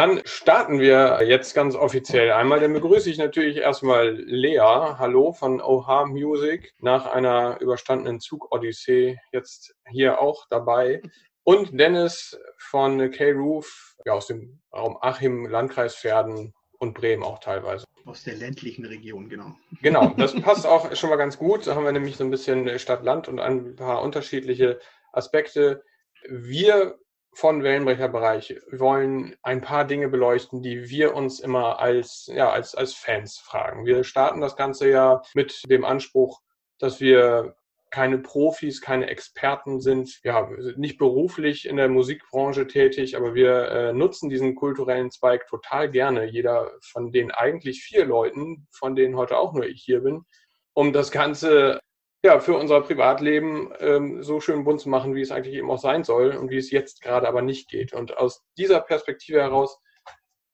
Dann starten wir jetzt ganz offiziell einmal. Dann begrüße ich natürlich erstmal Lea. Hallo von OH Music. Nach einer überstandenen Zug-Odyssee jetzt hier auch dabei. Und Dennis von K-Roof, ja, aus dem Raum Achim, Landkreis Pferden und Bremen auch teilweise. Aus der ländlichen Region, genau. Genau, das passt auch schon mal ganz gut. Da haben wir nämlich so ein bisschen Stadt-Land und ein paar unterschiedliche Aspekte. Wir von Wellenbrecherbereich wollen ein paar Dinge beleuchten, die wir uns immer als, ja, als, als Fans fragen. Wir starten das Ganze ja mit dem Anspruch, dass wir keine Profis, keine Experten sind. Ja, nicht beruflich in der Musikbranche tätig, aber wir äh, nutzen diesen kulturellen Zweig total gerne. Jeder von den eigentlich vier Leuten, von denen heute auch nur ich hier bin, um das Ganze ja, für unser Privatleben ähm, so schön bunt zu machen, wie es eigentlich eben auch sein soll und wie es jetzt gerade aber nicht geht. Und aus dieser Perspektive heraus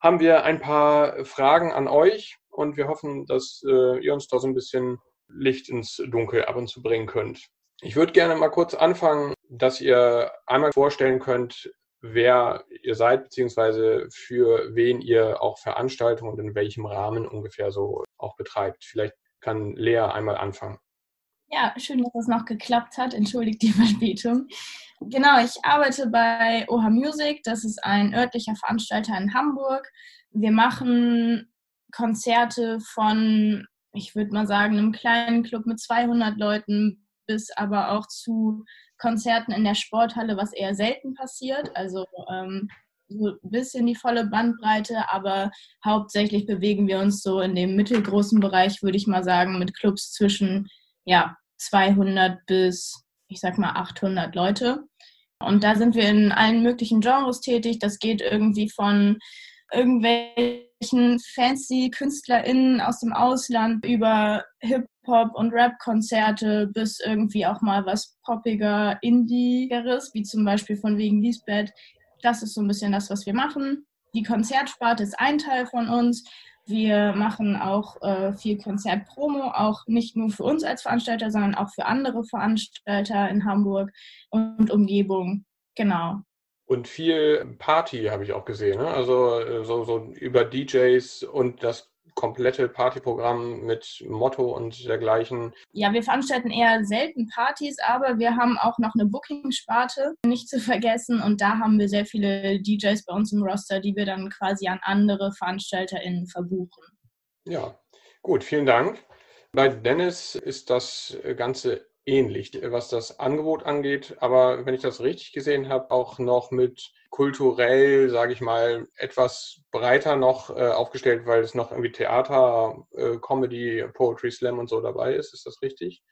haben wir ein paar Fragen an euch und wir hoffen, dass äh, ihr uns da so ein bisschen Licht ins Dunkel ab und zu bringen könnt. Ich würde gerne mal kurz anfangen, dass ihr einmal vorstellen könnt, wer ihr seid, beziehungsweise für ven ihr auch Veranstaltungen und in welchem Rahmen ungefähr so auch betreibt. Vielleicht kann Lea einmal anfangen. Ja, schön, dass das noch geklappt hat. Entschuldigt die Verspätung. Genau, ich arbeite bei OHA Music. Das ist ein örtlicher Veranstalter in Hamburg. Wir machen Konzerte von, ich würde mal sagen, einem kleinen Club mit 200 Leuten bis aber auch zu Konzerten in der Sporthalle, was eher selten passiert. Also ähm, so ein bisschen die volle Bandbreite, aber hauptsächlich bewegen wir uns so in dem mittelgroßen Bereich, würde ich mal sagen, mit Clubs zwischen ja, 200 bis, ich sag mal, 800 Leute. Und da sind wir in allen möglichen Genres tätig. Das geht irgendwie von irgendwelchen fancy KünstlerInnen aus dem Ausland über Hip-Hop und Rap-Konzerte bis irgendwie auch mal was poppiger, indiegeres, wie zum Beispiel von wegen Lisbeth. Das ist so ein bisschen das, was wir machen. Die Konzertsparte ist ein Teil von uns. Wir machen auch äh, viel Konzertpromo, auch nicht nur für uns als Veranstalter, sondern auch für andere Veranstalter in Hamburg und Umgebung. Genau. Und viel Party habe ich auch gesehen. Ne? Also äh, so, so über DJs und das komplette Partyprogramm mit Motto und dergleichen? Ja, wir veranstalten eher selten Partys, aber wir haben auch noch eine Booking-Sparte, nicht zu vergessen. Und da haben wir sehr viele DJs bei uns im Roster, die wir dann quasi an andere VeranstalterInnen verbuchen. Ja, gut, vielen Dank. Bei Dennis ist das Ganze ähnlich, was das Angebot angeht, aber wenn ich das richtig gesehen habe, auch noch mit kulturell, sage ich mal, etwas breiter noch äh, aufgestellt, weil es noch irgendwie Theater, äh, Comedy, Poetry Slam und so dabei ist. Ist das richtig?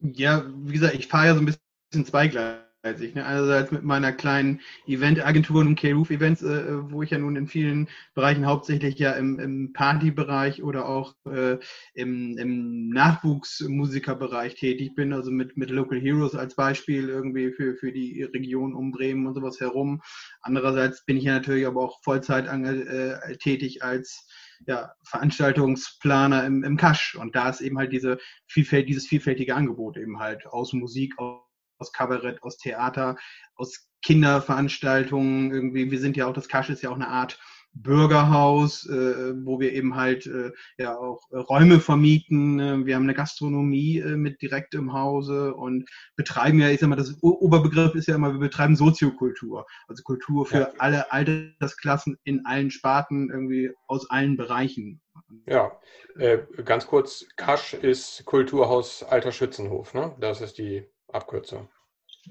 Ja, wie gesagt, ich fahre ja so ein bisschen zweigleisig ich. Ne? Einerseits mit meiner kleinen Eventagentur und K-Roof-Events, äh, wo ich ja nun in vielen Bereichen hauptsächlich ja im, im Partybereich oder auch äh, im, im Nachwuchsmusikerbereich tätig bin, also mit, mit Local Heroes als Beispiel irgendwie für, für die Region um Bremen und sowas herum. Andererseits bin ich ja natürlich aber auch Vollzeit äh, tätig als ja, Veranstaltungsplaner im, im Cash. Und da ist eben halt diese Vielfalt, dieses vielfältige Angebot eben halt aus Musik, aus aus Kabarett, aus Theater, aus Kinderveranstaltungen. Irgendwie, wir sind ja auch, das Kasch ist ja auch eine Art Bürgerhaus, äh, wo wir eben halt äh, ja auch äh, Räume vermieten. Äh, wir haben eine Gastronomie äh, mit direkt im Hause und betreiben ja, ich sag mal, das Oberbegriff ist ja immer, wir betreiben Soziokultur, also Kultur für ja. alle Altersklassen in allen Sparten, irgendwie aus allen Bereichen. Ja, äh, ganz kurz, Kasch ist Kulturhaus Alter Schützenhof, ne? Das ist die Abkürzung.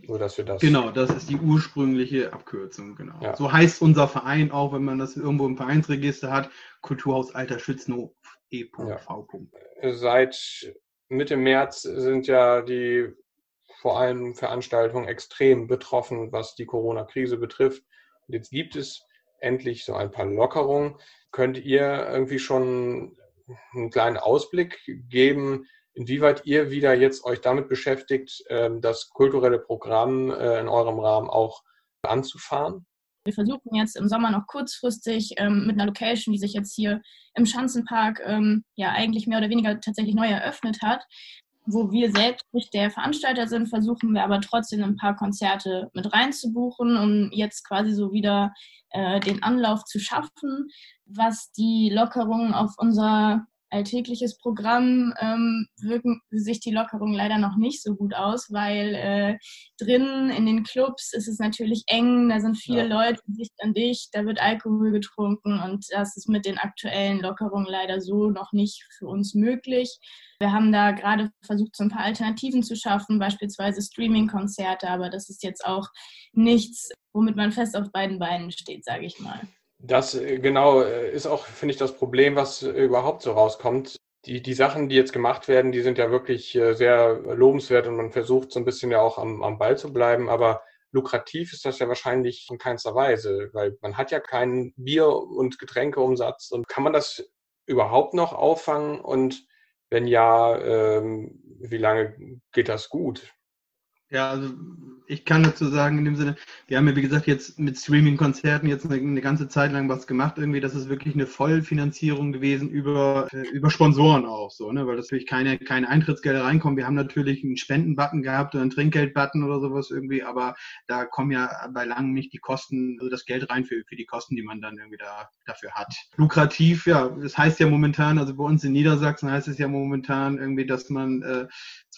Nur, dass wir das. Genau, das ist die ursprüngliche Abkürzung, genau. Ja. So heißt unser Verein auch, wenn man das irgendwo im Vereinsregister hat, Kulturhaus Alter Schützenhof e.v. Ja. Seit Mitte März sind ja die vor allem Veranstaltungen extrem betroffen, was die Corona-Krise betrifft. Und jetzt gibt es endlich so ein paar Lockerungen. Könnt ihr irgendwie schon einen kleinen Ausblick geben, inwieweit ihr wieder jetzt euch damit beschäftigt, ähm, das kulturelle Programm äh, in eurem Rahmen auch anzufahren? Wir versuchen jetzt im Sommer noch kurzfristig ähm, mit einer Location, die sich jetzt hier im Schanzenpark ähm, ja eigentlich mehr oder weniger tatsächlich neu eröffnet hat, wo wir selbst nicht der Veranstalter sind, versuchen wir aber trotzdem ein paar Konzerte mit reinzubuchen, um jetzt quasi so wieder äh, den Anlauf zu schaffen, was die Lockerungen auf unser alltägliches Programm ähm, wirken sich die Lockerungen leider noch nicht so gut aus, weil äh, drinnen in den Clubs ist es natürlich eng, da sind viele ja. Leute dicht an dich, da wird Alkohol getrunken und das ist mit den aktuellen Lockerungen leider so noch nicht für uns möglich. Wir haben da gerade versucht, so ein paar Alternativen zu schaffen, beispielsweise Streaming-Konzerte, aber das ist jetzt auch nichts, womit man fest auf beiden Beinen steht, sage ich mal. Das äh, genau äh, ist auch, finde ich, das Problem, was äh, überhaupt so rauskommt. Die, die Sachen, die jetzt gemacht werden, die sind ja wirklich sehr lobenswert und man versucht so ein bisschen ja auch am, am Ball zu bleiben, aber lukrativ ist das ja wahrscheinlich in keinster Weise, weil man hat ja keinen Bier- und Getränkeumsatz und kann man das überhaupt noch auffangen und wenn ja, ähm, wie lange geht das gut? Ja, also ich kann dazu sagen, in dem Sinne, wir haben ja, wie gesagt, jetzt mit Streaming-Konzerten jetzt eine, eine, ganze Zeit lang was gemacht, irgendwie, das ist wirklich eine Vollfinanzierung gewesen über, äh, über Sponsoren auch, so, ne, weil das natürlich keine, keine Eintrittsgelder reinkommen. Wir haben natürlich einen Spendenbutton gehabt oder einen Trinkgeldbutton oder sowas irgendwie, aber da kommen ja bei langem nicht die Kosten, also das Geld rein für, für die Kosten, die man dann irgendwie da, dafür hat. Lukrativ, ja, das heißt ja momentan, also bei uns in Niedersachsen heißt es ja momentan irgendwie, dass man äh,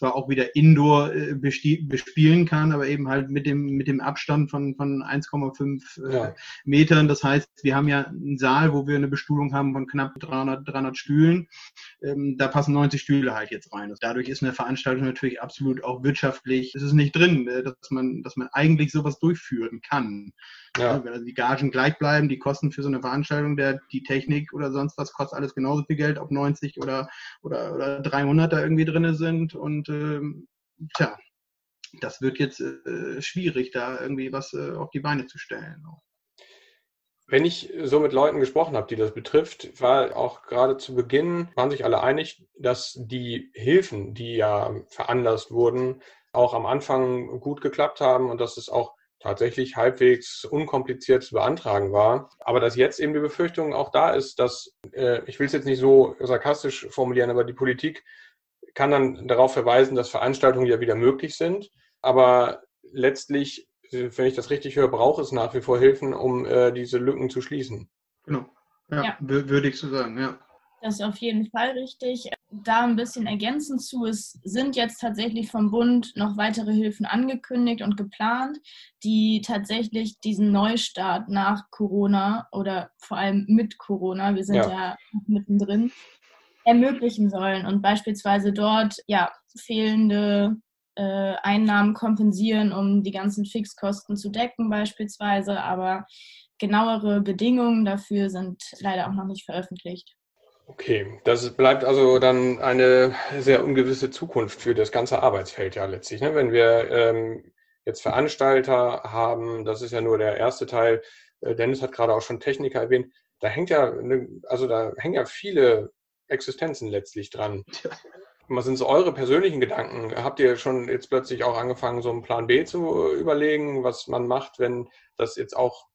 zwar auch wieder Indoor äh, bespielen kann, aber eben halt mit dem, mit dem Abstand von, von 1,5 äh, ja. Metern. Das heißt, wir haben ja einen Saal, wo wir eine Bestuhlung haben von knapp 300, 300 Stühlen. Ähm, da passen 90 Stühle halt jetzt rein. Dadurch ist eine Veranstaltung natürlich absolut auch wirtschaftlich. Es ist nicht drin, äh, dass man, dass man eigentlich sowas durchführen kann. Ja. Wenn also die Gagen gleich bleiben, die Kosten für so eine Veranstaltung, der, die Technik oder sonst was kostet alles genauso viel Geld, ob 90 oder, oder, oder 300 da irgendwie drin sind. Und ähm, tja, das wird jetzt äh, schwierig, da irgendwie was äh, auf die Beine zu stellen. Wenn ich so mit Leuten gesprochen habe, die das betrifft, war auch gerade zu Beginn, waren sich alle einig, dass die Hilfen, die ja veranlasst wurden, auch am Anfang gut geklappt haben und dass es auch tatsächlich halbwegs unkompliziert zu beantragen war. Aber dass jetzt eben die Befürchtung auch da ist, dass, äh, ich will es jetzt nicht so sarkastisch formulieren, aber die Politik kann dann darauf verweisen, dass Veranstaltungen ja wieder möglich sind. Aber letztlich, wenn ich das richtig höre, braucht es nach wie vor Hilfen, um äh, diese Lücken zu schließen. Genau. Ja, ja. würde ich so sagen, ja. Das ist auf jeden Fall richtig. Da ein bisschen ergänzend zu, es sind jetzt tatsächlich vom Bund noch weitere Hilfen angekündigt und geplant, die tatsächlich diesen Neustart nach Corona oder vor allem mit Corona, wir sind ja, ja mittendrin, ermöglichen sollen und beispielsweise dort ja fehlende äh, Einnahmen kompensieren, um die ganzen Fixkosten zu decken beispielsweise, aber genauere Bedingungen dafür sind leider auch noch nicht veröffentlicht. Okay, das bleibt also dann eine sehr ungewisse Zukunft für das ganze Arbeitsfeld ja letztlich. Ne? Wenn wir ähm, jetzt Veranstalter haben, das ist ja nur der erste Teil. Äh, Dennis hat gerade auch schon Techniker erwähnt. Da hängt ja, eine, also da hängen ja viele Existenzen letztlich dran. Was sind so eure persönlichen Gedanken? Habt ihr schon jetzt plötzlich auch angefangen, so einen Plan B zu überlegen, was man macht, wenn das jetzt auch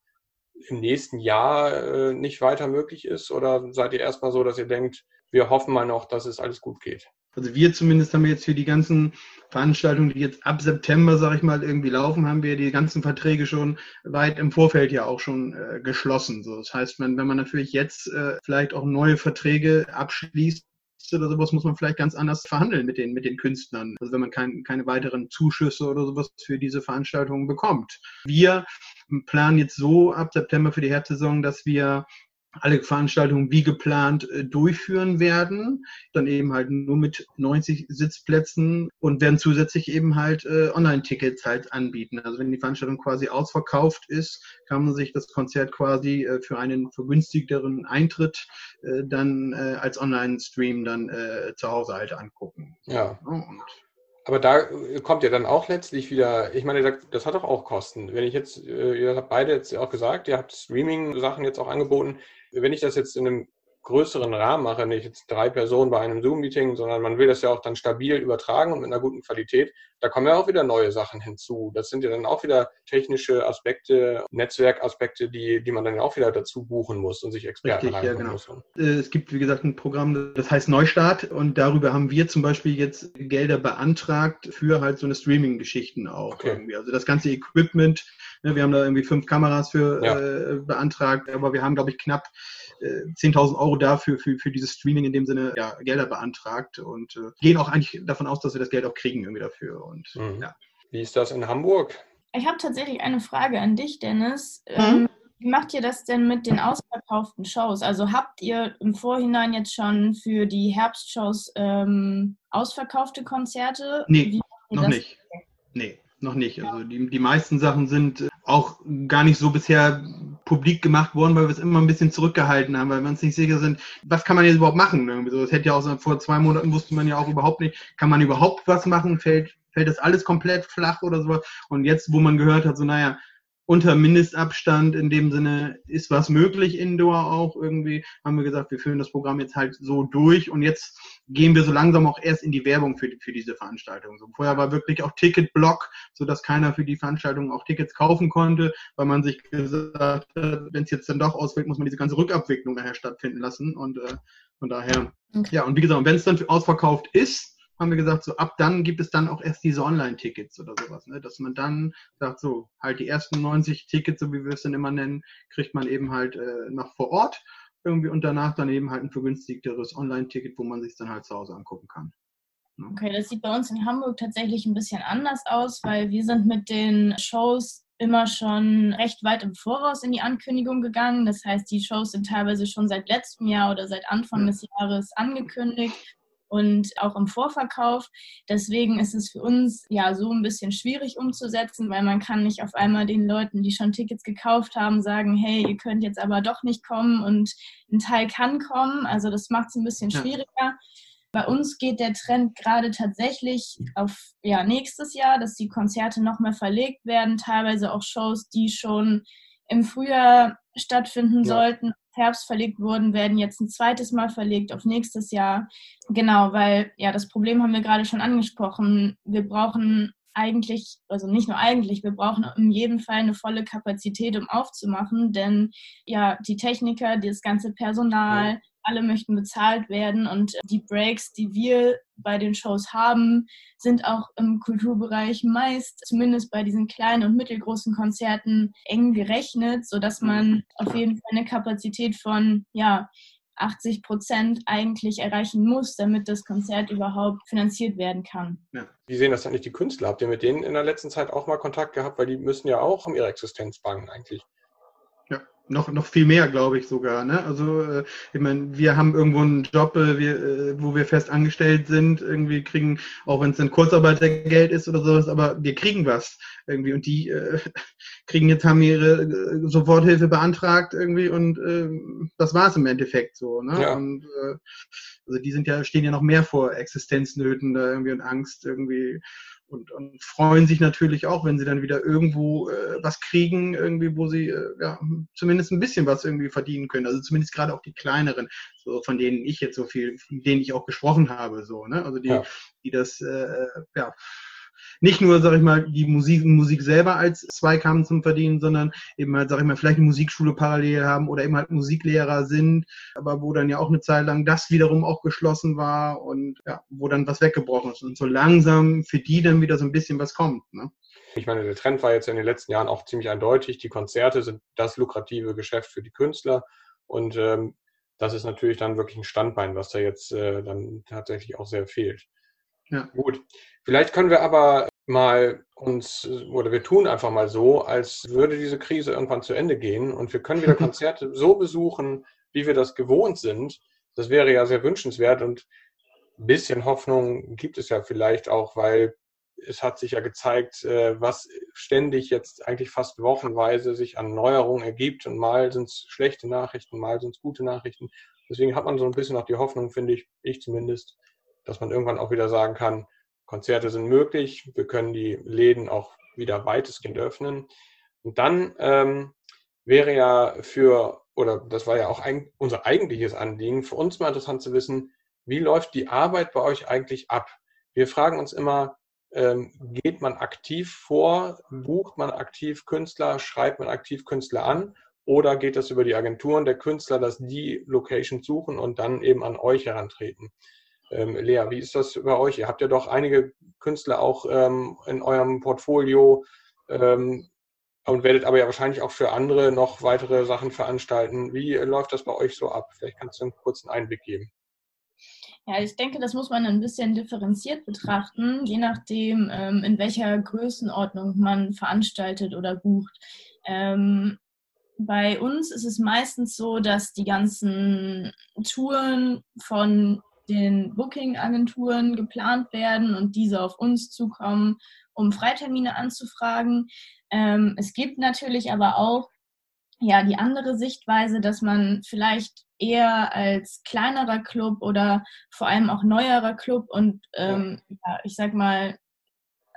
im nächsten Jahr äh, nicht weiter möglich ist? Oder seid ihr erstmal so, dass ihr denkt, wir hoffen mal noch, dass es alles gut geht? Also wir zumindest haben jetzt für die ganzen Veranstaltungen, die jetzt ab September, sag ich mal, irgendwie laufen, haben wir die ganzen Verträge schon weit im Vorfeld ja auch schon äh, geschlossen. So, das heißt, wenn, wenn man natürlich jetzt äh, vielleicht auch neue Verträge abschließt, oder sowas muss man vielleicht ganz anders verhandeln mit den, mit den Künstlern. Also wenn man kein, keine weiteren Zuschüsse oder sowas für diese Veranstaltungen bekommt. Wir planen jetzt so ab September für die Herbstsaison, dass wir alle Veranstaltungen wie geplant äh, durchführen werden, dann eben halt nur mit 90 Sitzplätzen und werden zusätzlich eben halt äh, Online-Tickets halt anbieten. Also wenn die Veranstaltung quasi ausverkauft ist, kann man sich das Konzert quasi äh, für einen vergünstigteren Eintritt dann als Online-Stream dann zu Hause halt angucken. Ja. Und aber da kommt ja dann auch letztlich wieder, ich meine, das hat doch auch Kosten. Wenn ich jetzt, ihr habt beide jetzt auch gesagt, ihr habt Streaming-Sachen jetzt auch angeboten. Wenn ich das jetzt in einem größeren Rahmen mache, nicht jetzt drei Personen bei einem Zoom-Meeting, sondern man will das ja auch dann stabil übertragen und mit einer guten Qualität, da kommen ja auch wieder neue Sachen hinzu. Das sind ja dann auch wieder technische Aspekte, Netzwerkaspekte, die, die man dann auch wieder dazu buchen muss und sich Experten Richtig, ja, genau. muss. Äh, es gibt, wie gesagt, ein Programm, das heißt Neustart und darüber haben wir zum Beispiel jetzt Gelder beantragt für halt so eine Streaming-Geschichten auch okay. irgendwie. Also das ganze Equipment, ne, wir haben da irgendwie fünf Kameras für ja. äh, beantragt, aber wir haben, glaube ich, knapp 10.000 äh, Euro dafür für, für dieses Streaming in dem Sinne ja, Gelder beantragt und äh, gehen auch eigentlich davon aus, dass wir das Geld auch kriegen irgendwie dafür. Und, mhm. ja. Wie ist das in Hamburg? Ich habe tatsächlich eine Frage an dich, Dennis. Mhm. Ähm, wie macht ihr das denn mit den ausverkauften Shows? Also habt ihr im Vorhinein jetzt schon für die Herbstshows ähm, ausverkaufte Konzerte? Nee, noch nicht. Nee, noch nicht. Also die, die meisten Sachen sind äh, auch gar nicht so bisher publik gemacht worden, weil wir es immer ein bisschen zurückgehalten haben, weil wir uns nicht sicher sind, was kann man jetzt überhaupt machen? Irgendwie so, das hätte ja auch so, vor zwei Monaten wusste man ja auch überhaupt nicht, kann man überhaupt was machen? Fällt, fällt das alles komplett flach oder so? Und jetzt, wo man gehört hat, so naja, unter Mindestabstand in dem Sinne ist was möglich indoor auch irgendwie, haben wir gesagt, wir führen das Programm jetzt halt so durch und jetzt gehen wir so langsam auch erst in die Werbung für, für diese Veranstaltung. So, vorher war wirklich auch Ticketblock, so dass keiner für die Veranstaltung auch Tickets kaufen konnte, weil man sich gesagt hat, wenn es jetzt dann doch ausfällt, muss man diese ganze Rückabwicklung daher stattfinden lassen und äh, von daher, okay. ja, und wie gesagt, wenn es dann ausverkauft ist, haben wir gesagt, so ab dann gibt es dann auch erst diese Online-Tickets oder sowas, ne? dass man dann sagt, so halt die ersten 90 Tickets, so wie wir es dann immer nennen, kriegt man eben halt äh, noch vor Ort irgendwie und danach dann eben halt ein vergünstigteres Online-Ticket, wo man sich dann halt zu Hause angucken kann. Ne? Okay, das sieht bei uns in Hamburg tatsächlich ein bisschen anders aus, weil wir sind mit den Shows immer schon recht weit im Voraus in die Ankündigung gegangen. Das heißt, die Shows sind teilweise schon seit letztem Jahr oder seit Anfang des Jahres angekündigt und auch im Vorverkauf. Deswegen ist es für uns ja so ein bisschen schwierig umzusetzen, weil man kann nicht auf einmal den Leuten, die schon Tickets gekauft haben, sagen, hey, ihr könnt jetzt aber doch nicht kommen und ein Teil kann kommen. Also das macht es ein bisschen schwieriger. Ja. Bei uns geht der Trend gerade tatsächlich auf ja, nächstes Jahr, dass die Konzerte noch mehr verlegt werden, teilweise auch Shows, die schon im Frühjahr stattfinden ja. sollten, Herbst verlegt wurden, werden jetzt ein zweites Mal verlegt auf nächstes Jahr. Genau, weil ja, das Problem haben wir gerade schon angesprochen. Wir brauchen eigentlich, also nicht nur eigentlich, wir brauchen in jedem Fall eine volle Kapazität, um aufzumachen, denn ja, die Techniker, das ganze Personal, ja alle möchten bezahlt werden und die Breaks, die wir bei den Shows haben, sind auch im Kulturbereich meist, zumindest bei diesen kleinen und mittelgroßen Konzerten, eng gerechnet, sodass man auf jeden Fall eine Kapazität von, ja, 80 Prozent eigentlich erreichen muss, damit das Konzert überhaupt finanziert werden kann. Ja. Wie sehen das eigentlich die Künstler? Habt ihr mit denen in der letzten Zeit auch mal Kontakt gehabt? Weil die müssen ja auch um ihre Existenz bangen eigentlich noch, noch viel mehr, glaube ich sogar. Ne? Also äh, ich meine, wir haben irgendwo einen Job, äh, wir, äh, wo wir fest angestellt sind, irgendwie kriegen, auch wenn es ein Kurzarbeitergeld ist oder sowas, aber wir kriegen was irgendwie und die äh, kriegen jetzt haben ihre Soforthilfe beantragt irgendwie und äh, das war es im Endeffekt so. Ne? Ja. Und äh, also die sind ja stehen ja noch mehr vor Existenznöten da irgendwie und Angst irgendwie und, und freuen sich natürlich auch, wenn sie dann wieder irgendwo äh, was kriegen, irgendwie, wo sie äh, ja, zumindest ein bisschen was irgendwie verdienen können. Also zumindest gerade auch die kleineren, so von denen ich jetzt so viel, von denen ich auch gesprochen habe, so, ne? Also die, ja. die das äh, ja nicht nur, sag ich mal, die Musik, Musik selber als Zweikampf zum Verdienen, sondern eben halt, sag ich mal, vielleicht eine Musikschule parallel haben oder eben halt Musiklehrer sind, aber wo dann ja auch eine Zeit lang das wiederum auch geschlossen war und ja, wo dann was weggebrochen ist und so langsam für die dann wieder so ein bisschen was kommt. Ne? Ich meine, der Trend war jetzt in den letzten Jahren auch ziemlich eindeutig. Die Konzerte sind das lukrative Geschäft für die Künstler und ähm, das ist natürlich dann wirklich ein Standbein, was da jetzt äh, dann tatsächlich auch sehr fehlt. Ja. Gut. Vielleicht können wir aber mal uns, oder wir tun einfach mal so, als würde diese Krise irgendwann zu Ende gehen und wir können wieder Konzerte so besuchen, wie wir das gewohnt sind. Das wäre ja sehr wünschenswert und ein bisschen Hoffnung gibt es ja vielleicht auch, weil es hat sich ja gezeigt, äh, was ständig jetzt eigentlich fast wochenweise sich an Neuerungen ergibt und mal sind es schlechte Nachrichten, mal sind es gute Nachrichten. Deswegen hat man so ein bisschen auch die Hoffnung, finde ich, ich zumindest, dass man irgendwann auch wieder sagen kann, Konzerte sind möglich, wir können die Läden auch wieder weitestgehend öffnen. Und dann ähm, wäre ja für oder das war ja auch ein, unser eigentliches Anliegen, für uns mal interessant zu wissen, wie läuft die Arbeit bei euch eigentlich ab? Wir fragen uns immer, ähm, geht man aktiv vor, bucht man aktiv Künstler, schreibt man aktiv Künstler an oder geht das über die Agenturen der Künstler, dass die Location suchen und dann eben an euch herantreten? Ähm, Lea, wie ist das bei euch? Ihr habt ja doch einige Künstler auch ähm, in eurem Portfolio ähm, und werdet aber ja wahrscheinlich auch für andere noch weitere Sachen veranstalten. Wie läuft das bei euch so ab? Vielleicht kannst du einen kurzen Einblick geben. Ja, ich denke, das muss man ein bisschen differenziert betrachten, je nachdem, ähm, in welcher Größenordnung man veranstaltet oder bucht. Ähm, bei uns ist es meistens so, dass die ganzen Touren von den Booking-Agenturen geplant werden und diese auf uns zukommen, um Freitermine anzufragen. Ähm, es gibt natürlich aber auch ja die andere Sichtweise, dass man vielleicht eher als kleinerer Club oder vor allem auch neuerer Club und ähm, ja, ich sag mal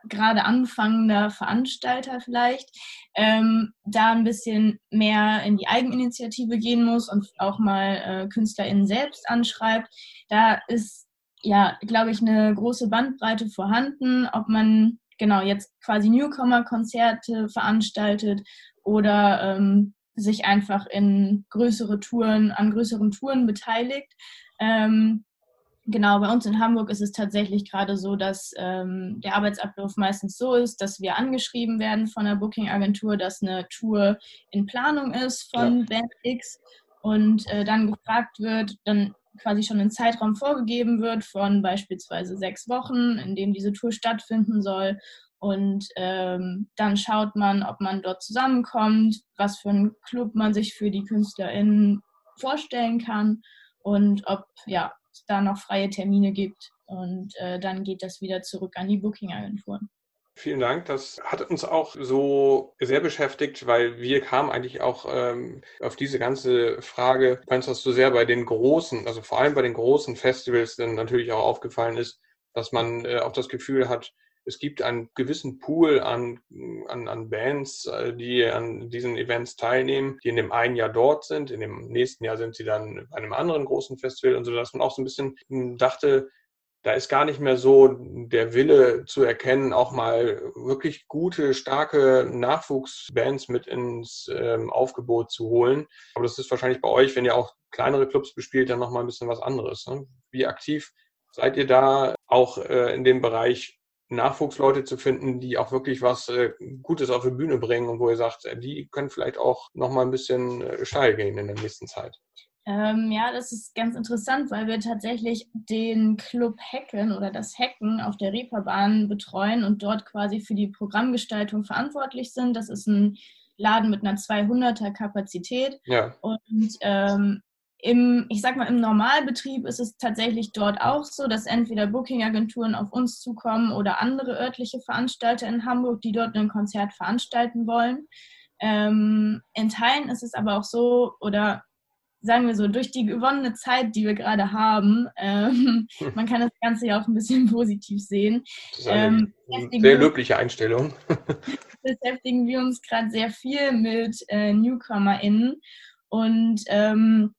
gerade anfangender Veranstalter vielleicht, ähm, da ein bisschen mehr in die Eigeninitiative gehen muss und auch mal äh, KünstlerInnen selbst anschreibt. Da ist ja, glaube ich, eine große Bandbreite vorhanden, ob man genau jetzt quasi Newcomer-Konzerte veranstaltet oder ähm, sich einfach in größere Touren, an größeren Touren beteiligt. Ähm, genau, bei uns in Hamburg ist es tatsächlich gerade so, dass ähm, der Arbeitsablauf meistens so ist, dass wir angeschrieben werden von der Booking-Agentur, dass eine Tour in Planung ist von ja. Band X und äh, dann gefragt wird, dann quasi schon ein Zeitraum vorgegeben wird von beispielsweise sechs Wochen, in dem diese Tour stattfinden soll. Und ähm, dann schaut man, ob man dort zusammenkommt, was für einen Club man sich für die KünstlerInnen vorstellen kann und ob ja, da noch freie Termine gibt. Und äh, dann geht das wieder zurück an die Booking-Agenturen. Vielen Dank. Das hat uns auch so sehr beschäftigt, weil wir kamen eigentlich auch ähm, auf diese ganze Frage, es das so sehr bei den großen, also vor allem bei den großen Festivals dann natürlich auch aufgefallen ist, dass man äh, auch das Gefühl hat, es gibt einen gewissen Pool an, an, an Bands, äh, die an diesen Events teilnehmen, die in dem einen Jahr dort sind, in dem nächsten Jahr sind sie dann bei einem anderen großen Festival und so, dass man auch so ein bisschen hm, dachte, da ist gar nicht mehr so der Wille zu erkennen, auch mal wirklich gute, starke Nachwuchsbands mit ins ähm, Aufgebot zu holen. Aber das ist wahrscheinlich bei euch, wenn ihr auch kleinere Clubs bespielt, dann nochmal ein bisschen was anderes. Ne? Wie aktiv seid ihr da auch äh, in dem Bereich Nachwuchsleute zu finden, die auch wirklich was äh, Gutes auf die Bühne bringen und wo ihr sagt, äh, die können vielleicht auch noch mal ein bisschen äh, steil gehen in der nächsten Zeit. Ähm, ja, das ist ganz interessant, weil wir tatsächlich den Club Hacken oder das Hacken auf der Reeperbahn betreuen und dort quasi für die Programmgestaltung verantwortlich sind. Das ist ein Laden mit einer 200er Kapazität. Ja. Und ähm, im, ich sag mal, im Normalbetrieb ist es tatsächlich dort auch so, dass entweder Booking-Agenturen auf uns zukommen oder andere örtliche Veranstalter in Hamburg, die dort ein Konzert veranstalten wollen. Ähm, in Teilen ist es aber auch so, oder sagen wir so, durch die gewonnene Zeit, die wir gerade haben, ähm, man kann das Ganze ja auch ein bisschen positiv sehen. Das ist eine ähm, sehr löbliche Einstellung. beschäftigen wir uns gerade sehr viel mit äh, NewcomerInnen und ähm,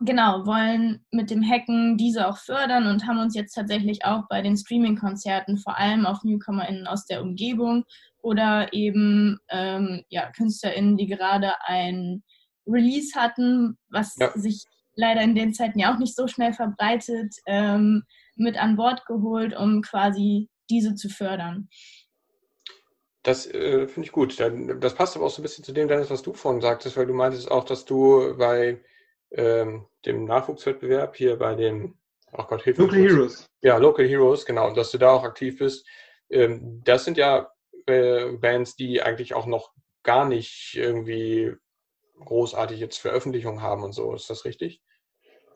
genau, wollen mit dem Hacken diese auch fördern und haben uns jetzt tatsächlich auch bei den Streaming-Konzerten vor allem auf NewcomerInnen aus der Umgebung oder eben ähm, ja, KünstlerInnen, die gerade ein Release hatten, was ja. sich leider in den Zeiten ja auch nicht so schnell verbreitet, ähm, mit an Bord geholt, um quasi diese zu fördern. Das äh, finde ich gut. Das passt aber auch so ein bisschen zu dem, Dennis, was du vorhin sagtest, weil du meintest auch, dass du bei ähm, dem Nachwuchswettbewerb hier bei dem, ach Gott, Hilfe. Local Heroes. Ja, Local Heroes, genau, dass du da auch aktiv bist. Ähm, das sind ja äh, Bands, die eigentlich auch noch gar nicht irgendwie großartig jetzt Veröffentlichungen haben und so. Ist das richtig?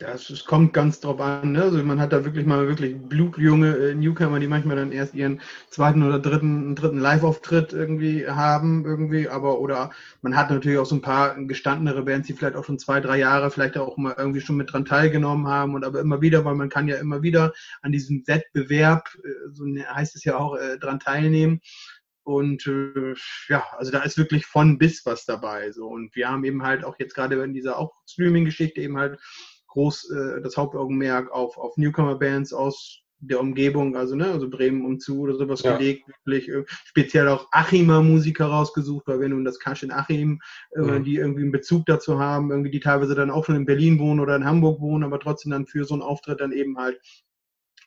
Das, es kommt ganz drauf an. Ne? Also man hat da wirklich mal wirklich blutjunge äh, Newcomer, die manchmal dann erst ihren zweiten oder dritten, dritten Live-Auftritt irgendwie haben, irgendwie, aber oder man hat natürlich auch so ein paar gestandenere Bands, die vielleicht auch schon zwei, drei Jahre vielleicht auch mal irgendwie schon mit dran teilgenommen haben und aber immer wieder, weil man kann ja immer wieder an diesem Wettbewerb, äh, so heißt es ja auch, äh, dran teilnehmen. Und äh, ja, also da ist wirklich von bis was dabei. So. Und wir haben eben halt auch jetzt gerade in dieser auch Streaming-Geschichte eben halt groß äh, das Hauptaugenmerk auf, auf Newcomer-Bands aus der Umgebung, also ne, also Bremen umzu oder sowas ja. gelegt, wirklich äh, speziell auch Achimer Musiker rausgesucht, weil wir nun das Kasch in Achim, äh, mhm. die irgendwie einen Bezug dazu haben, irgendwie die teilweise dann auch schon in Berlin wohnen oder in Hamburg wohnen, aber trotzdem dann für so einen Auftritt dann eben halt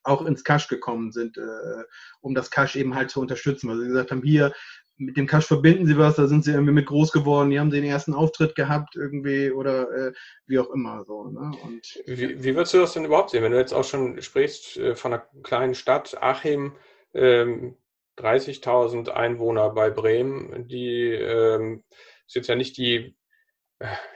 auch ins Cash gekommen sind, äh, um das Cash eben halt zu unterstützen. Weil sie gesagt haben, hier, mit dem Cash verbinden sie was, da sind sie irgendwie mit groß geworden, die haben den ersten Auftritt gehabt irgendwie oder äh, wie auch immer. So, ne? Und, wie, wie würdest du das denn überhaupt sehen, wenn du jetzt auch schon sprichst äh, von einer kleinen Stadt, Achim, ähm, 30.000 Einwohner bei Bremen, die ähm, ist jetzt ja nicht die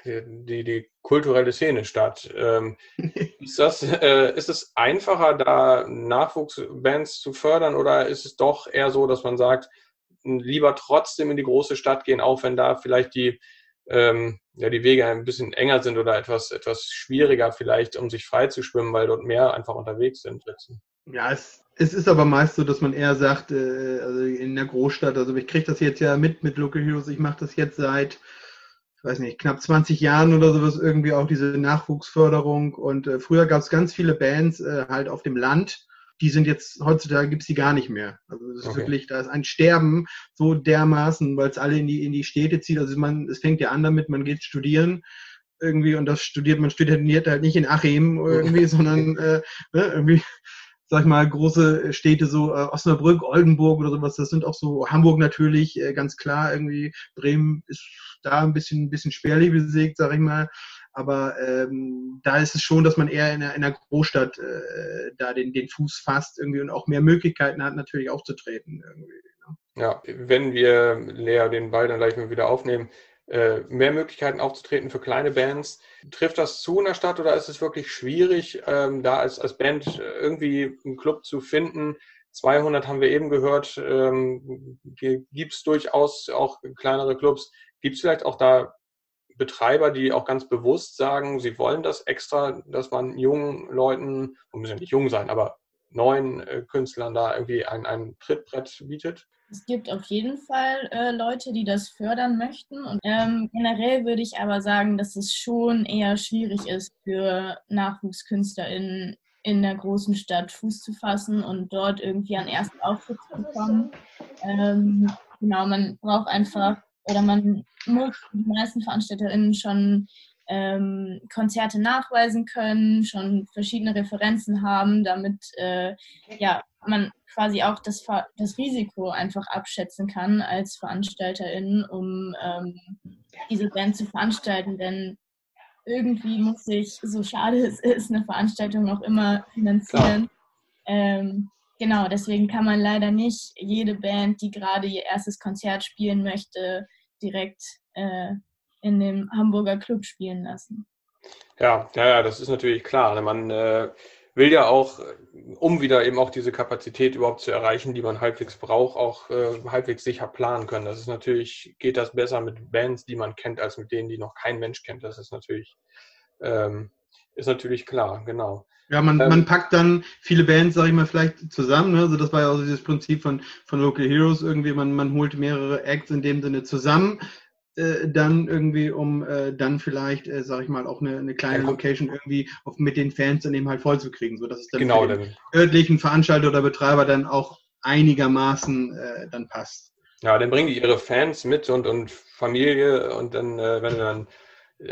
die, die kulturelle Szene statt. Ähm, ist, das, äh, ist es einfacher, da Nachwuchsbands zu fördern oder ist es doch eher so, dass man sagt, lieber trotzdem in die große Stadt gehen, auch wenn da vielleicht die, ähm, ja, die Wege ein bisschen enger sind oder etwas, etwas schwieriger vielleicht, um sich frei zu schwimmen, weil dort mehr einfach unterwegs sind. Ja, es, es ist aber meist so, dass man eher sagt, äh, also in der Großstadt, also ich kriege das jetzt ja mit mit Local Heroes, ich mache das jetzt seit weiß nicht, knapp 20 Jahren oder sowas irgendwie auch diese Nachwuchsförderung. Und äh, früher gab es ganz viele Bands äh, halt auf dem Land. Die sind jetzt, heutzutage gibt's die gar nicht mehr. Also das ist okay. wirklich, da ist ein Sterben so dermaßen, weil es alle in die, in die Städte zieht. Also man, es fängt ja an damit, man geht studieren irgendwie und das studiert, man studiert halt nicht in Achim irgendwie, sondern äh, ne, irgendwie sag ich mal, große Städte, so äh, Osnabrück, Oldenburg oder sowas, das sind auch so, Hamburg natürlich, äh, ganz klar, irgendwie, Bremen ist da ein bisschen, ein bisschen spärlich besiegt, sag ich mal. Aber ähm, da ist es schon, dass man eher in einer, in einer Großstadt äh, da den, den Fuß fasst irgendwie und auch mehr Möglichkeiten hat, natürlich aufzutreten. Irgendwie, ne? Ja, wenn wir, Lea, den Ball dann gleich mal wieder aufnehmen, äh, mehr Möglichkeiten aufzutreten für kleine Bands. Trifft das zu in der Stadt oder ist es wirklich schwierig, ähm, da als, als Band irgendwie einen Club zu finden? 200 haben wir eben gehört, ähm, gibt es durchaus auch kleinere Clubs. Gibt es vielleicht auch da Betreiber, die auch ganz bewusst sagen, sie wollen das extra, dass man jungen Leuten, müssen ja nicht jung sein, aber neuen äh, Künstlern da irgendwie ein, ein Trittbrett bietet? Es gibt auf jeden Fall äh, Leute, die das fördern möchten. Und ähm, generell würde ich aber sagen, dass es schon eher schwierig ist für NachwuchskünstlerInnen in der großen Stadt Fuß zu fassen und dort irgendwie an ersten Auftritt zu bekommen. Ähm, genau, man braucht einfach oder man muss die meisten VeranstalterInnen schon ähm, Konzerte nachweisen können, schon verschiedene Referenzen haben, damit äh, ja, man quasi auch das, das Risiko einfach abschätzen kann als Veranstalterin, um ähm, diese Band zu veranstalten. Denn irgendwie muss sich, so schade es ist, eine Veranstaltung auch immer finanzieren. Ähm, genau, deswegen kann man leider nicht jede Band, die gerade ihr erstes Konzert spielen möchte, direkt äh, in dem Hamburger Club spielen lassen. Ja, ja, ja, das ist natürlich klar. Ne? Man äh, will ja auch, um wieder eben auch diese Kapazität überhaupt zu erreichen, die man halbwegs braucht, auch äh, halbwegs sicher planen können. Das ist natürlich, geht das besser mit Bands, die man kennt, als mit denen, die noch kein Mensch kennt. Das ist natürlich, ähm, ist natürlich klar, genau. Ja, man, ähm, man packt dann viele Bands, sag ich mal, vielleicht zusammen. Ne? Also das war ja auch dieses Prinzip von, von Local Heroes irgendwie. Man, man holt mehrere Acts in dem Sinne zusammen äh, dann irgendwie, um äh, dann vielleicht, äh, sag ich mal, auch eine, eine kleine Location irgendwie auf, mit den Fans dann eben halt voll zu kriegen, sodass es dann genau, für den örtlichen Veranstalter oder Betreiber dann auch einigermaßen äh, dann passt. Ja, dann bringen die ihre Fans mit und, und Familie und dann, äh, wenn du dann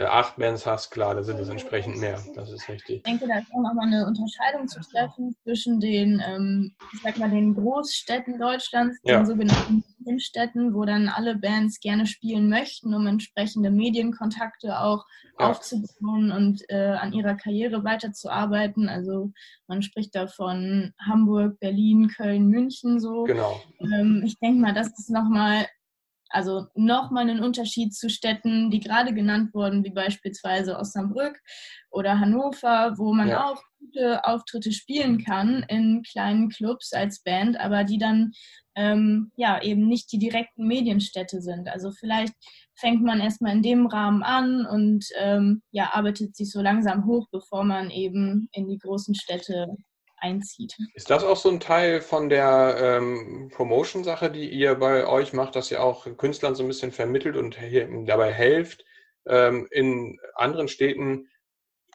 acht Bands hast, klar, da sind es entsprechend mehr. Das ist richtig. Ich denke, da ist auch nochmal eine Unterscheidung zu treffen zwischen den, ähm, ich sag mal, den Großstädten Deutschlands, ja. den sogenannten Innenstädten, wo dann alle Bands gerne spielen möchten, um entsprechende Medienkontakte auch ja. aufzubauen und äh, an ihrer Karriere weiterzuarbeiten. Also man spricht da von Hamburg, Berlin, Köln, München so. Genau. Ähm, ich denke mal, das ist nochmal also nochmal einen Unterschied zu Städten, die gerade genannt wurden, wie beispielsweise Osnabrück oder Hannover, wo man ja. auch gute Auftritte spielen kann in kleinen Clubs als Band, aber die dann ähm, ja eben nicht die direkten Medienstädte sind. Also vielleicht fängt man erstmal in dem Rahmen an und ähm, ja, arbeitet sich so langsam hoch, bevor man eben in die großen Städte einzieht. Ist das auch so ein Teil von der ähm, Promotion-Sache, die ihr bei euch macht, dass ihr auch Künstlern so ein bisschen vermittelt und dabei helft? Ähm, in anderen Städten,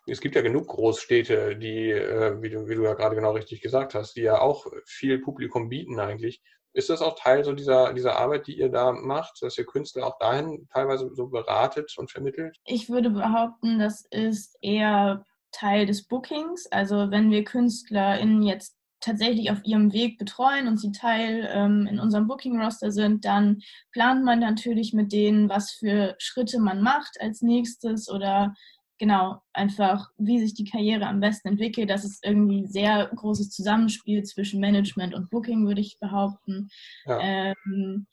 es gibt ja genug Großstädte, die, äh, wie, du, wie du ja gerade genau richtig gesagt hast, die ja auch viel Publikum bieten eigentlich. Ist das auch Teil so dieser, dieser Arbeit, die ihr da macht, dass ihr Künstler auch dahin teilweise so beratet und vermittelt? Ich würde behaupten, das ist eher Teil des Bookings. Also wenn wir KünstlerInnen jetzt tatsächlich auf ihrem Weg betreuen und sie Teil ähm, in unserem Booking-Roster sind, dann plant man natürlich mit denen, was für Schritte man macht als nächstes oder genau, einfach, wie sich die Karriere am besten entwickelt. Das ist irgendwie sehr großes Zusammenspiel zwischen Management und Booking, würde ich behaupten. Ja. Ähm,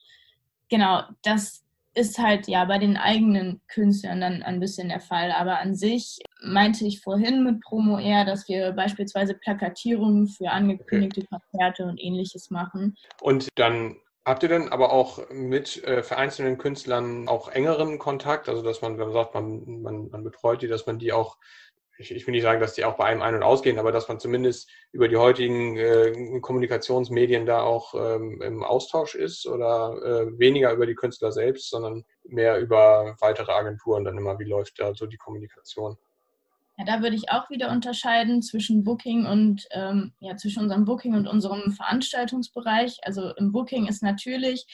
genau, das ist halt ja bei den eigenen Künstlern dann ein bisschen der Fall. Aber an sich meinte ich vorhin mit Promo eher, dass wir beispielsweise Plakatierungen für angekündigte okay. Konzerte und ähnliches machen. Und dann habt ihr denn aber auch mit äh, vereinzelten Künstlern auch engeren Kontakt? Also dass man, wenn man sagt, man, man, man betreut die, dass man die auch ich, ich will nicht sagen, dass die auch bei einem ein- und ausgehen, aber dass man zumindest über die heutigen äh, Kommunikationsmedien da auch ähm, im Austausch ist oder äh, weniger über die Künstler selbst, sondern mehr über weitere Agenturen dann immer, wie läuft da so die Kommunikation? Ja, da würde ich auch wieder unterscheiden zwischen Booking und ähm, ja, zwischen unserem Booking und unserem Veranstaltungsbereich. Also im Booking ist natürlich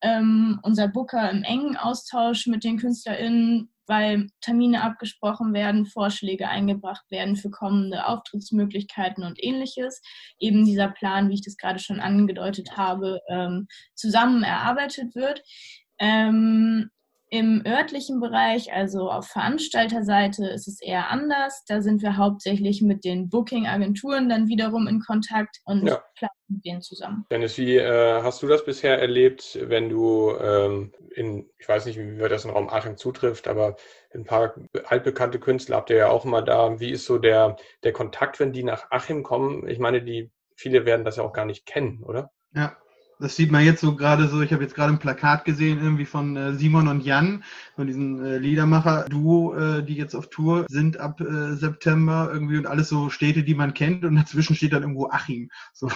ähm, unser Booker im engen Austausch mit den KünstlerInnen, weil Termine abgesprochen werden, Vorschläge eingebracht werden für kommende Auftrittsmöglichkeiten und ähnliches. Eben dieser Plan, wie ich das gerade schon angedeutet habe, ähm, zusammen erarbeitet wird. Ähm, im örtlichen Bereich, also auf Veranstalterseite, ist es eher anders. Da sind wir hauptsächlich mit den Booking-Agenturen dann wiederum in Kontakt und ja. planen mit denen zusammen. Dennis, wie äh, hast du das bisher erlebt, wenn du ähm, in, ich weiß nicht, wie das im Raum Aachen zutrifft, aber ein paar altbekannte Künstler habt ihr ja auch immer da. Wie ist so der, der Kontakt, wenn die nach Achim kommen? Ich meine, die viele werden das ja auch gar nicht kennen, oder? Ja, das sieht man jetzt so gerade so, ich habe jetzt gerade ein Plakat gesehen, irgendwie von äh, Simon und Jan, von diesem äh, Liedermacher-Duo, äh, die jetzt auf Tour sind ab äh, September irgendwie und alles so Städte, die man kennt und dazwischen steht dann irgendwo Achim. So.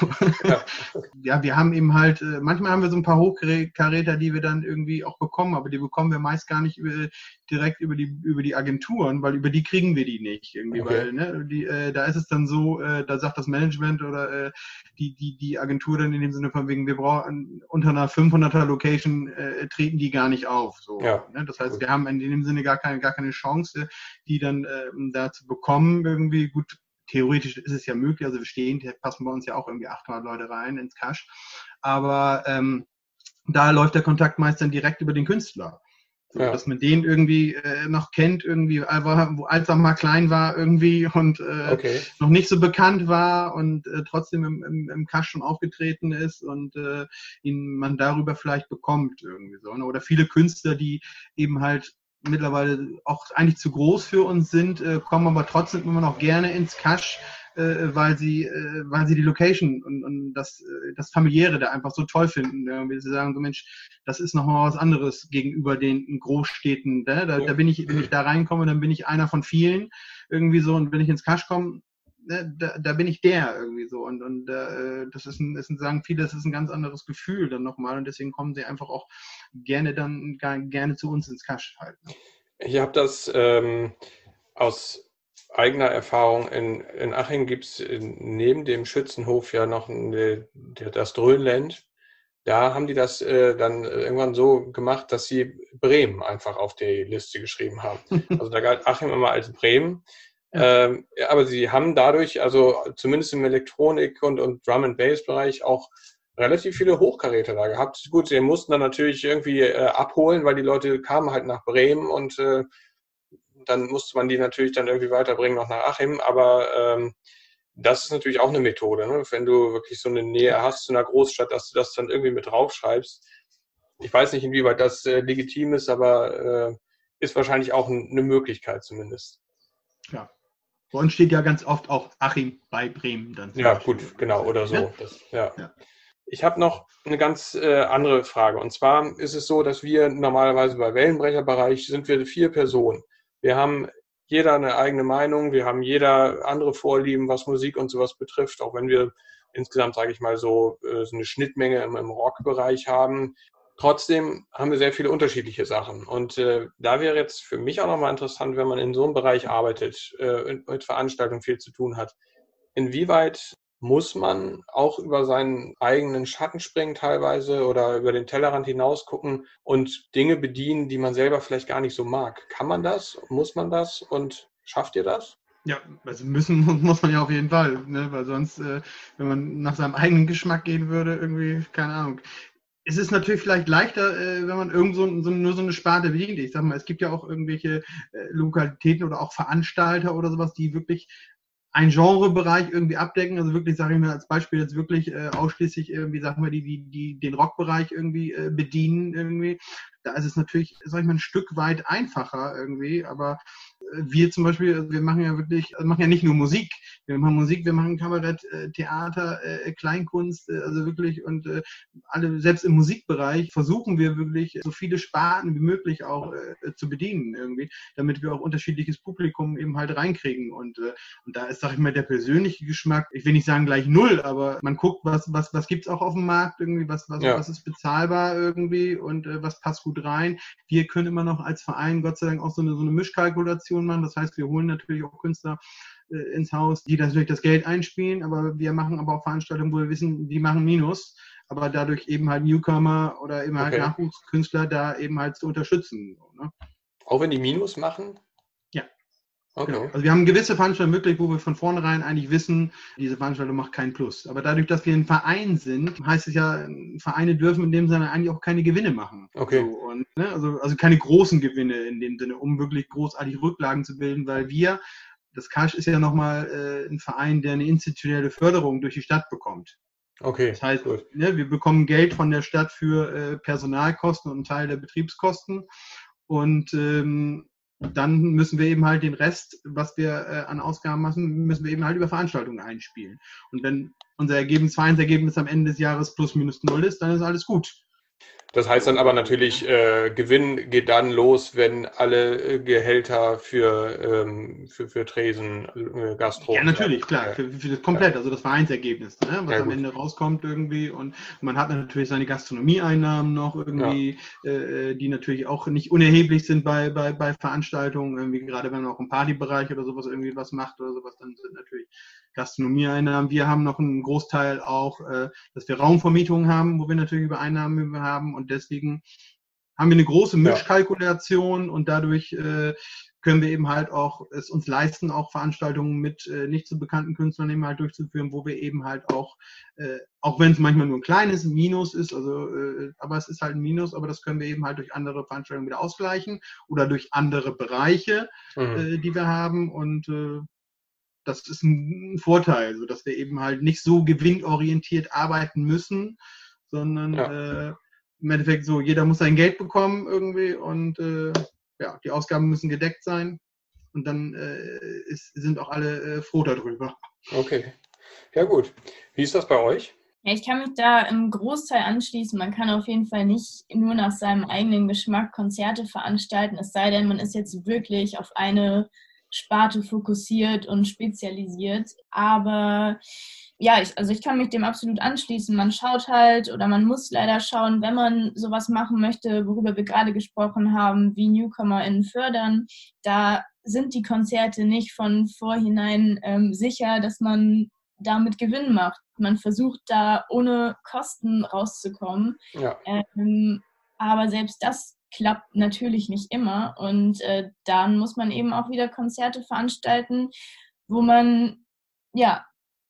Ja. ja, wir haben eben halt, äh, manchmal haben wir so ein paar Hochkaräter, die wir dann irgendwie auch bekommen, aber die bekommen wir meist gar nicht über, direkt über die, über die Agenturen, weil über die kriegen wir die nicht irgendwie, okay. weil ne, die, äh, da ist es dann so, äh, da sagt das Management oder äh, die, die, die Agentur dann in dem Sinne von wegen, wir brauchen unter einer 500er Location äh, treten die gar nicht auf. So, ja. ne? Das heißt, wir haben in dem Sinne gar keine, gar keine Chance, die dann äh, da zu bekommen irgendwie. Gut, theoretisch ist es ja möglich, also wir stehen, passen bei uns ja auch irgendwie 800 Leute rein ins Cash, aber ähm, da läuft der Kontakt meist dann direkt über den Künstler. So, ja. Dass man den irgendwie äh, noch kennt, irgendwie, wo als er mal klein war irgendwie und äh, okay. noch nicht so bekannt war und äh, trotzdem im, im, im Cash schon aufgetreten ist und äh, ihn man darüber vielleicht bekommt irgendwie so. Ne? Oder viele Künstler, die eben halt mittlerweile auch eigentlich zu groß für uns sind, äh, kommen aber trotzdem immer noch gerne ins Cash, äh, weil sie, äh, weil sie die Location und, und das, äh, das familiäre da einfach so toll finden. Äh, sie sagen so Mensch, das ist noch mal was anderes gegenüber den Großstädten. Ne? Da, da bin ich, wenn ich da reinkomme, dann bin ich einer von vielen irgendwie so und wenn ich ins Cash komme, ne, da, da bin ich der irgendwie so und und äh, das ist ein, das sind, sagen viele, das ist ein ganz anderes Gefühl dann nochmal und deswegen kommen sie einfach auch gerne dann gerne zu uns ins Cash halt. Ne? Ich habe das ähm, aus eigener Erfahrung, in, in Aching gibt es neben dem Schützenhof ja noch eine, das Dröhnland. Da haben die das äh, dann irgendwann so gemacht, dass sie Bremen einfach auf die Liste geschrieben haben. Also da galt Achim immer als Bremen. Ja. Ähm, aber sie haben dadurch, also zumindest im Elektronik- und, und Drum-and-Bass-Bereich auch relativ viele Hochkaräter da gehabt. Gut, sie mussten dann natürlich irgendwie äh, abholen, weil die Leute kamen halt nach Bremen und äh, dann musste man die natürlich dann irgendwie weiterbringen noch nach Achim, aber ähm, das ist natürlich auch eine Methode, ne? wenn du wirklich so eine Nähe hast zu einer Großstadt, dass du das dann irgendwie mit draufschreibst. Ich weiß nicht, inwieweit das äh, legitim ist, aber äh, ist wahrscheinlich auch eine Möglichkeit zumindest. Ja. Bei uns steht ja ganz oft auch Achim bei Bremen dann. Ja, Beispiel. gut, genau, oder so. Ja. Das, ja. ja. Ich habe noch eine ganz äh, andere Frage. Und zwar ist es so, dass wir normalerweise bei Wellenbrecherbereich sind wir vier Personen. Wir haben jeder eine eigene Meinung, wir haben jeder andere Vorlieben, was Musik und sowas betrifft, auch wenn wir insgesamt, sage ich mal, so, äh, so eine Schnittmenge im, im Rockbereich haben. Trotzdem haben wir sehr viele unterschiedliche Sachen. Und äh, da wäre jetzt für mich auch nochmal interessant, wenn man in so einem Bereich arbeitet, äh, mit Veranstaltungen viel zu tun hat. Inwieweit muss man auch über seinen eigenen Schatten springen teilweise oder über den Tellerrand hinaus gucken und Dinge bedienen, die man selber vielleicht gar nicht so mag? Kann man das? Muss man das? Und schafft ihr das? Ja, also müssen muss man ja auf jeden Fall, ne? weil sonst, äh, wenn man nach seinem eigenen Geschmack gehen würde, irgendwie, keine Ahnung. Es ist natürlich vielleicht leichter, äh, wenn man irgend so, so, nur so eine Sparte bedient. Ich sag mal, es gibt ja auch irgendwelche äh, Lokalitäten oder auch Veranstalter oder sowas, die wirklich einen Genrebereich irgendwie abdecken, also wirklich, sage ich mal als Beispiel jetzt wirklich äh, ausschließlich irgendwie, sagen wir, die, die, die den Rockbereich irgendwie äh, bedienen irgendwie. Da ist es natürlich, sag ich mal, ein Stück weit einfacher irgendwie, aber wir zum Beispiel, wir machen ja wirklich, also machen ja nicht nur Musik, wir machen Musik, wir machen Kabarett, äh, Theater, äh, Kleinkunst, äh, also wirklich und alle, selbst im Musikbereich versuchen wir wirklich so viele Sparten wie möglich auch zu bedienen irgendwie, damit wir auch unterschiedliches Publikum eben halt reinkriegen und, und da ist, sag ich mal, der persönliche Geschmack, ich will nicht sagen gleich null, aber man guckt, was, was, was gibt's auch auf dem Markt irgendwie, was, was, ja. was ist bezahlbar irgendwie und was passt gut rein. Wir können immer noch als Verein Gott sei Dank auch so eine, so eine Mischkalkulation Produktion machen. Das heißt, wir holen natürlich auch Künstler äh, ins Haus, die natürlich das Geld einspielen, aber wir machen aber auch Veranstaltungen, wo wir wissen, die machen Minus, aber dadurch eben halt Newcomer oder eben halt Nachwuchskünstler da eben halt zu unterstützen. Ne? Auch wenn die Minus machen? Okay. Genau. Also wir haben gewisse Veranstaltungen möglich, wo wir von vornherein eigentlich wissen, diese Veranstaltung macht keinen Plus. Aber dadurch, dass wir ein Verein sind, heißt es ja, Vereine dürfen in dem Sinne eigentlich auch keine Gewinne machen. Okay. So, und, ne, also, also keine großen Gewinne in dem Sinne, um wirklich großartig Rücklagen zu bilden, weil wir, das Cash ist ja nochmal äh, ein Verein, der eine institutionelle Förderung durch die Stadt bekommt. Okay. Das heißt, ne, wir bekommen Geld von der Stadt für äh, Personalkosten und einen Teil der Betriebskosten. Und ähm, dann müssen wir eben halt den Rest, was wir äh, an Ausgaben machen, müssen wir eben halt über Veranstaltungen einspielen. Und wenn unser Ergebnis, Vereinsergebnis am Ende des Jahres plus minus null ist, dann ist alles gut. Das heißt dann aber natürlich, äh, Gewinn geht dann los, wenn alle äh, Gehälter für, ähm, für, für Tresen, äh, Gastro. Ja, natürlich, klar, für, für das komplett, also das Vereinsergebnis, ne, was ja, am Ende rauskommt irgendwie. Und man hat natürlich seine Gastronomieeinnahmen noch irgendwie, ja. äh, die natürlich auch nicht unerheblich sind bei, bei, bei Veranstaltungen, irgendwie gerade wenn man auch im Partybereich oder sowas irgendwie was macht oder sowas, dann sind natürlich Gastronomieeinnahmen. Wir haben noch einen Großteil auch, äh, dass wir Raumvermietungen haben, wo wir natürlich über Einnahmen haben und deswegen haben wir eine große Mischkalkulation und dadurch äh, können wir eben halt auch es uns leisten, auch Veranstaltungen mit äh, nicht so bekannten Künstlern eben halt durchzuführen, wo wir eben halt auch, äh, auch wenn es manchmal nur ein kleines Minus ist, also äh, aber es ist halt ein Minus, aber das können wir eben halt durch andere Veranstaltungen wieder ausgleichen oder durch andere Bereiche, mhm. äh, die wir haben und äh, das ist ein Vorteil, so dass wir eben halt nicht so gewinnorientiert arbeiten müssen, sondern ja. Im Endeffekt so, jeder muss sein Geld bekommen irgendwie und äh, ja, die Ausgaben müssen gedeckt sein und dann äh, ist, sind auch alle äh, froh darüber. Okay. Ja gut. Wie ist das bei euch? Ja, ich kann mich da im Großteil anschließen. Man kann auf jeden Fall nicht nur nach seinem eigenen Geschmack Konzerte veranstalten, es sei denn, man ist jetzt wirklich auf eine Sparte fokussiert und spezialisiert. Aber ja, ich, also ich kann mich dem absolut anschließen. Man schaut halt oder man muss leider schauen, wenn man sowas machen möchte, worüber wir gerade gesprochen haben, wie NewcomerInnen fördern. Da sind die Konzerte nicht von vorhinein ähm, sicher, dass man damit Gewinn macht. Man versucht da ohne Kosten rauszukommen. Ja. Ähm, aber selbst das klappt natürlich nicht immer. Und äh, dann muss man eben auch wieder Konzerte veranstalten, wo man ja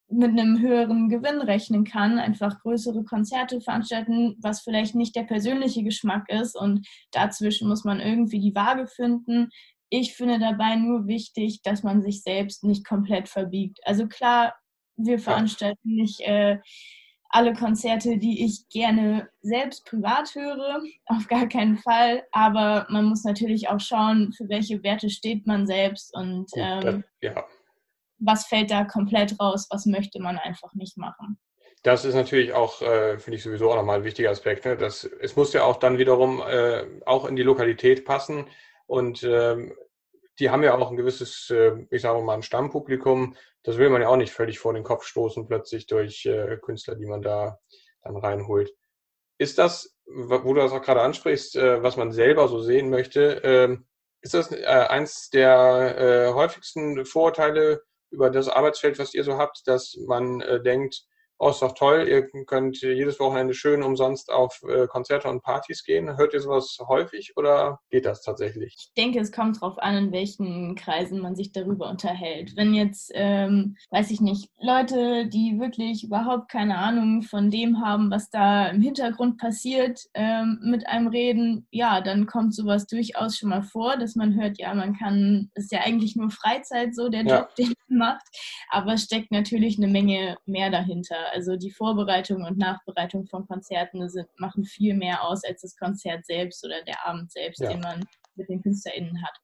mit einem höheren Gewinn rechnen kann, einfach größere Konzerte veranstalten, was vielleicht nicht der persönliche Geschmack ist. Und dazwischen muss man irgendwie die Waage finden. Ich finde dabei nur wichtig, dass man sich selbst nicht komplett verbiegt. Also klar, wir veranstalten nicht äh, alle Konzerte, die ich gerne selbst privat höre, auf gar keinen Fall. Aber man muss natürlich auch schauen, für welche Werte steht man selbst und ähm, ja. was fällt da komplett raus, was möchte man einfach nicht machen. Das ist natürlich auch, äh, finde ich sowieso auch nochmal ein wichtiger Aspekt. Ne? Das, es muss ja auch dann wiederum äh, auch in die Lokalität passen. Und ähm, die haben ja auch ein gewisses, äh, ich sage mal, ein Stammpublikum. Das will man ja auch nicht völlig vor den Kopf stoßen, plötzlich durch äh, Künstler, die man da dann reinholt. Ist das, wo du das auch gerade ansprichst, äh, was man selber so sehen möchte, ähm, ist das eins der häufigsten Vorurteile über das Arbeitsfeld, was ihr so habt, dass man denkt, oh, ist doch toll, ihr könnt jedes Wochenende schön umsonst auf äh, Konzerte und Partys gehen. Hört ihr sowas häufig oder geht das tatsächlich? Ich denke, es kommt darauf an, in welchen Kreisen man sich darüber unterhält. Wenn jetzt, ähm, weiß ich nicht, Leute, die wirklich überhaupt keine Ahnung von dem haben, was da im Hintergrund passiert, ähm, mit einem reden, ja, dann kommt sowas durchaus schon mal vor, dass man hört, ja, man kann, ist ja eigentlich nur Freizeit so, der Job, ja. den man macht, aber es steckt natürlich eine Menge mehr dahinter. Also die Vorbereitung und Nachbereitung von Konzerten sind, machen viel mehr aus als das Konzert selbst oder der Abend selbst, ja. den man mit den KünstlerInnen hat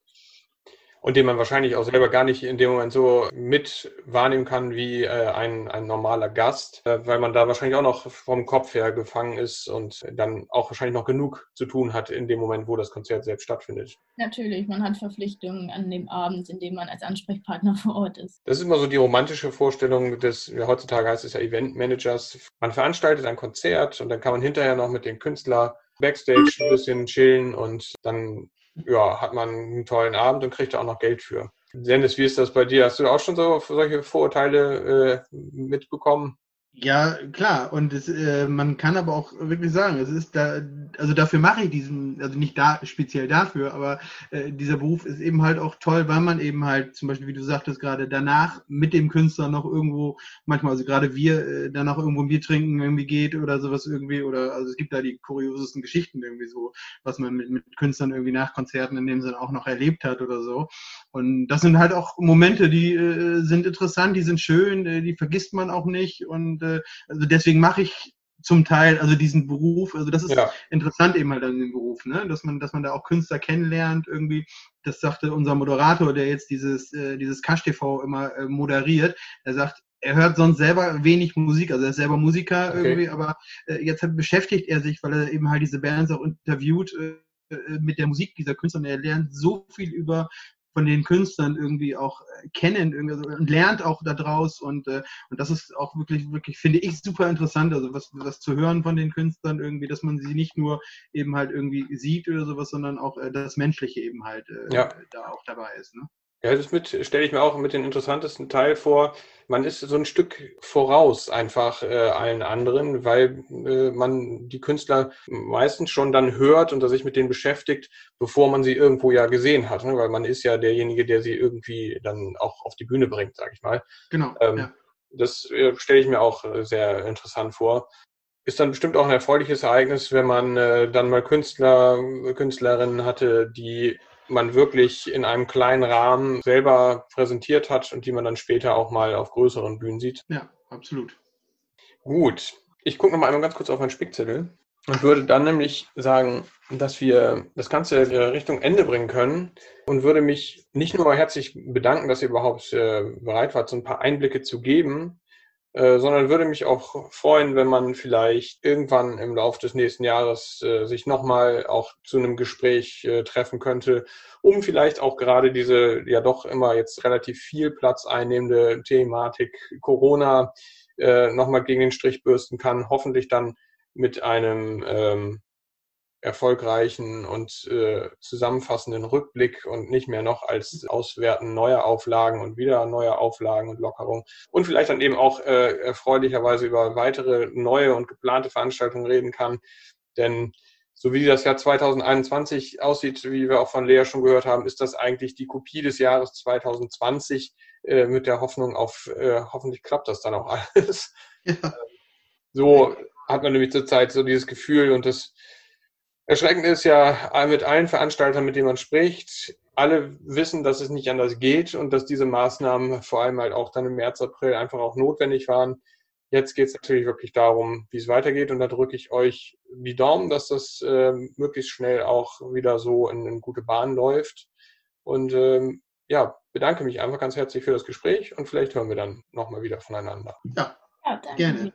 und den man wahrscheinlich auch selber gar nicht in dem Moment so mit wahrnehmen kann wie äh, ein, ein normaler Gast, äh, weil man da wahrscheinlich auch noch vom Kopf her gefangen ist und dann auch wahrscheinlich noch genug zu tun hat in dem Moment, wo das Konzert selbst stattfindet. Natürlich, man hat Verpflichtungen an dem Abend, in dem man als Ansprechpartner vor Ort ist. Das ist immer so die romantische Vorstellung des, ja, heutzutage heißt es ja Eventmanagers. Man veranstaltet ein Konzert und dann kann man hinterher noch mit dem Künstler Backstage ein bisschen chillen und dann ja, hat man einen tollen Abend und kriegt auch noch Geld für. Dennis, wie ist das bei dir? Hast du auch schon so solche Vorurteile äh, mitbekommen? Ja, klar. Und es, äh, man kann aber auch wirklich sagen, es ist da, also dafür mache ich diesen, also nicht da speziell dafür, aber äh, dieser Beruf ist eben halt auch toll, weil man eben halt zum Beispiel, wie du sagtest gerade, danach mit dem Künstler noch irgendwo, manchmal, also gerade wir, äh, danach irgendwo ein Bier trinken irgendwie geht oder sowas irgendwie, oder also es gibt da die kuriosesten Geschichten irgendwie so, was man mit, mit Künstlern irgendwie nach Konzerten in dem Sinne auch noch erlebt hat oder so. Und das sind halt auch Momente, die äh, sind interessant, die sind schön, äh, die vergisst man auch nicht und äh, also deswegen mache ich zum Teil, also diesen Beruf, also das ist ja. interessant eben halt an dem Beruf, ne? dass man, dass man da auch Künstler kennenlernt irgendwie. Das sagte unser Moderator, der jetzt dieses, äh, dieses Cash TV immer äh, moderiert. Er sagt, er hört sonst selber wenig Musik, also er ist selber Musiker okay. irgendwie, aber äh, jetzt hat, beschäftigt er sich, weil er eben halt diese Bands auch interviewt äh, äh mit der Musik dieser Künstler und er lernt so viel über von den Künstlern irgendwie auch äh, kennen irgendwie, und lernt auch daraus und, äh, und das ist auch wirklich, wirklich, finde ich, super interessant, also was, was zu hören von den Künstlern irgendwie, dass man sie nicht nur eben halt irgendwie sieht oder sowas, sondern auch äh, das Menschliche eben halt äh, ja. da auch dabei ist. Ne? Ja, das stelle ich mir auch mit den interessantesten Teil vor. Man ist so ein Stück voraus einfach äh, allen anderen, weil äh, man die Künstler meistens schon dann hört und sich mit denen beschäftigt, bevor man sie irgendwo ja gesehen hat. Ne? Weil man ist ja derjenige, der sie irgendwie dann auch auf die Bühne bringt, sage ich mal. Genau. Ähm, ja. Das äh, stelle ich mir auch äh, sehr interessant vor. Ist dann bestimmt auch ein erfreuliches Ereignis, wenn man äh, dann mal Künstler, Künstlerinnen hatte, die man wirklich in einem kleinen Rahmen selber präsentiert hat und die man dann später auch mal auf größeren Bühnen sieht. Ja, absolut. Gut. Ich gucke noch mal einmal ganz kurz auf meinen Spickzettel und würde dann nämlich sagen, dass wir das Ganze Richtung Ende bringen können und würde mich nicht nur herzlich bedanken, dass ihr überhaupt äh, bereit wart, so ein paar Einblicke zu geben, äh, sondern würde mich auch freuen, wenn man vielleicht irgendwann im Laufe des nächsten Jahres äh, sich nochmal auch zu einem Gespräch äh, treffen könnte, um vielleicht auch gerade diese ja doch immer jetzt relativ viel Platz einnehmende Thematik Corona äh, nochmal gegen den Strich bürsten kann. Hoffentlich dann mit einem ähm, erfolgreichen und äh, zusammenfassenden Rückblick und nicht mehr noch als Auswerten neuer Auflagen und wieder neuer Auflagen und Lockerungen. Und vielleicht dann eben auch äh, erfreulicherweise über weitere neue und geplante Veranstaltungen reden kann. Denn so wie das Jahr 2021 aussieht, wie wir auch von Lea schon gehört haben, ist das eigentlich die Kopie des Jahres 2020 äh, mit der Hoffnung auf, äh, hoffentlich klappt das dann auch alles. Ja. So hat man nämlich zurzeit so dieses Gefühl und das Erschreckend ist ja mit allen Veranstaltern, mit denen man spricht, alle wissen, dass es nicht anders geht und dass diese Maßnahmen vor allem halt auch dann im März, April einfach auch notwendig waren. Jetzt geht es natürlich wirklich darum, wie es weitergeht und da drücke ich euch die Daumen, dass das äh, möglichst schnell auch wieder so in, in gute Bahn läuft. Und ähm, ja, bedanke mich einfach ganz herzlich für das Gespräch und vielleicht hören wir dann nochmal wieder voneinander. Ja, ja gerne.